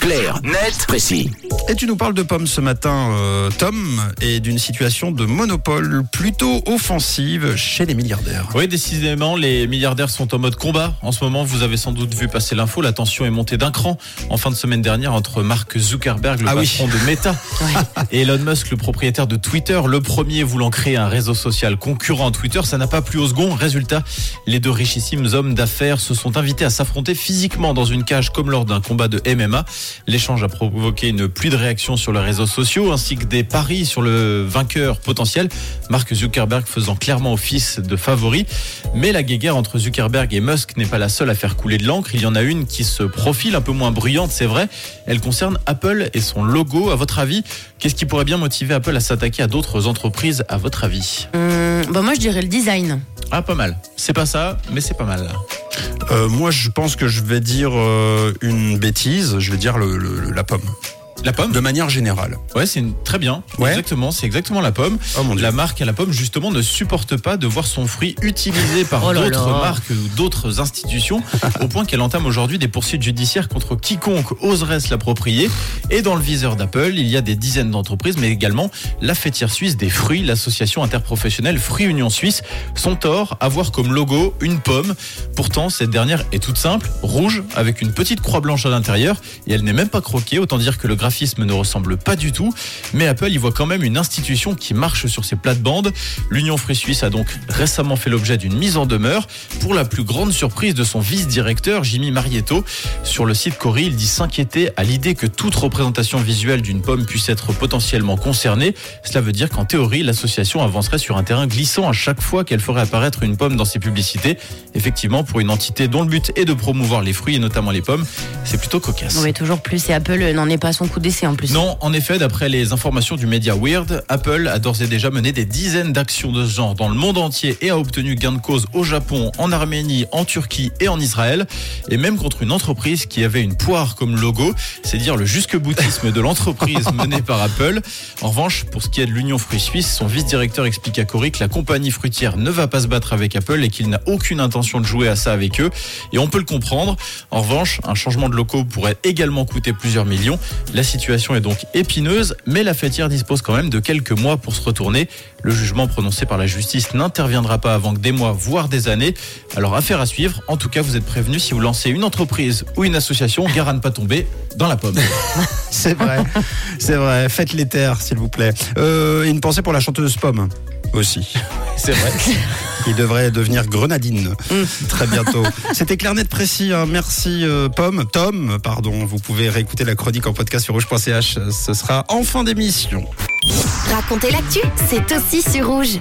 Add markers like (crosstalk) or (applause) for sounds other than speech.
Clair, net, précis. Et tu nous parles de pommes ce matin, euh, Tom, et d'une situation de monopole plutôt offensive chez les milliardaires. Oui, décidément, les milliardaires sont en mode combat. En ce moment, vous avez sans doute vu passer l'info, la tension est montée d'un cran en fin de semaine dernière entre Mark Zuckerberg, le Ah oui. patron de Meta, (laughs) et Elon Musk, le propriétaire de Twitter, le premier voulant créer un réseau social concurrent à Twitter. Ça n'a pas plu au second. Résultat, les deux richissimes hommes d'affaires se sont invités à s'affronter physiquement dans une cage comme lors d'un combat de MMA. L'échange a provoqué une pluie de réactions sur les réseaux sociaux ainsi que des paris sur le vainqueur potentiel, Mark Zuckerberg faisant clairement office de favori. Mais la guéguerre entre Zuckerberg et Musk n'est pas la seule à faire couler de l'encre. Il y en a une qui se profile un peu moins bruyante, c'est vrai. Elle concerne Apple et son logo. À votre avis, qu'est-ce qui pourrait bien motiver Apple à s'attaquer à d'autres entreprises, à votre avis? Hum, bah moi je dirais le design. Ah, pas mal. C'est pas ça, mais c'est pas mal. Euh, moi, je pense que je vais dire euh, une bêtise, je vais dire la pomme, La pomme de manière générale. Ouais, c'est une- très bien. Ouais. Exactement, c'est exactement la pomme. Oh mon dieu. La marque à la pomme, justement, ne supporte pas de voir son fruit utilisé par (laughs) Oh d'autres marques ou d'autres institutions, au point qu'elle entame aujourd'hui des poursuites judiciaires contre quiconque oserait se l'approprier. Et dans le viseur d'Apple, il y a des dizaines d'entreprises, mais également la fêtière suisse des fruits, l'association interprofessionnelle Fruits Union Suisse. Son tort, avoir comme logo une pomme. Pourtant, cette dernière est toute simple, rouge, avec une petite croix blanche à l'intérieur, et elle n'est même pas croquée, autant dire que le graphisme ne ressemble pas du tout. Mais Apple y voit quand même une institution qui marche sur ses plates-bandes. L'Union Fruits Suisse a donc récemment fait l'objet d'une mise en demeure pour la plus grande surprise de son vice-directeur, Jimmy Marietto. Sur le site Cori, il dit s'inquiéter à l'idée que toute représentation visuelle d'une pomme puisse être potentiellement concernée. Cela veut dire qu'en théorie, l'association avancerait sur un terrain glissant à chaque fois qu'elle ferait apparaître une pomme dans ses publicités. Effectivement, pour une entité dont le but est de promouvoir les fruits et notamment les pommes, c'est plutôt cocasse. Oui, toujours plus. Et Apple n'en est pas son coup d'essai en plus. Non, en effet, d'après les informations du média Weird, Apple a d'ores et déjà mené des dizaines d'actions de ce genre dans le monde entier et a obtenu gain de cause au Japon, en Arménie, en Turquie et en Israël, et même contre une entreprise qui avait une poire comme logo, c'est dire le jusque-boutisme de l'entreprise (laughs) menée par Apple. En revanche, pour ce qui est de l'Union Fruits Suisse, son vice-directeur explique à Cory que la compagnie fruitière ne va pas se battre avec Apple et qu'il n'a aucune intention de jouer à ça avec eux, et on peut le comprendre. En revanche, un changement de locaux pourrait également coûter plusieurs millions. La situation est donc épineuse, mais la fêtière dispose quand même de quelques mois pour se retourner. Le jugement prononcé par la justice n'interviendra pas avant que des mois, voire des années. Alors affaire à suivre. En tout cas, vous êtes prévenus si vous lancez une entreprise ou une association, gare à ne pas tomber dans la pomme. (laughs) C'est vrai, c'est vrai. Faites les terres, s'il vous plaît. Euh, une pensée pour la chanteuse Pomme aussi, C'est vrai. (laughs) qui devrait devenir grenadine très bientôt. C'était clair, net, précis. hein. Merci euh, Pomme, Tom, pardon. Vous pouvez réécouter la chronique en podcast sur rouge.ch. Ce sera en fin d'émission. Racontez l'actu, c'est aussi sur. Rouge.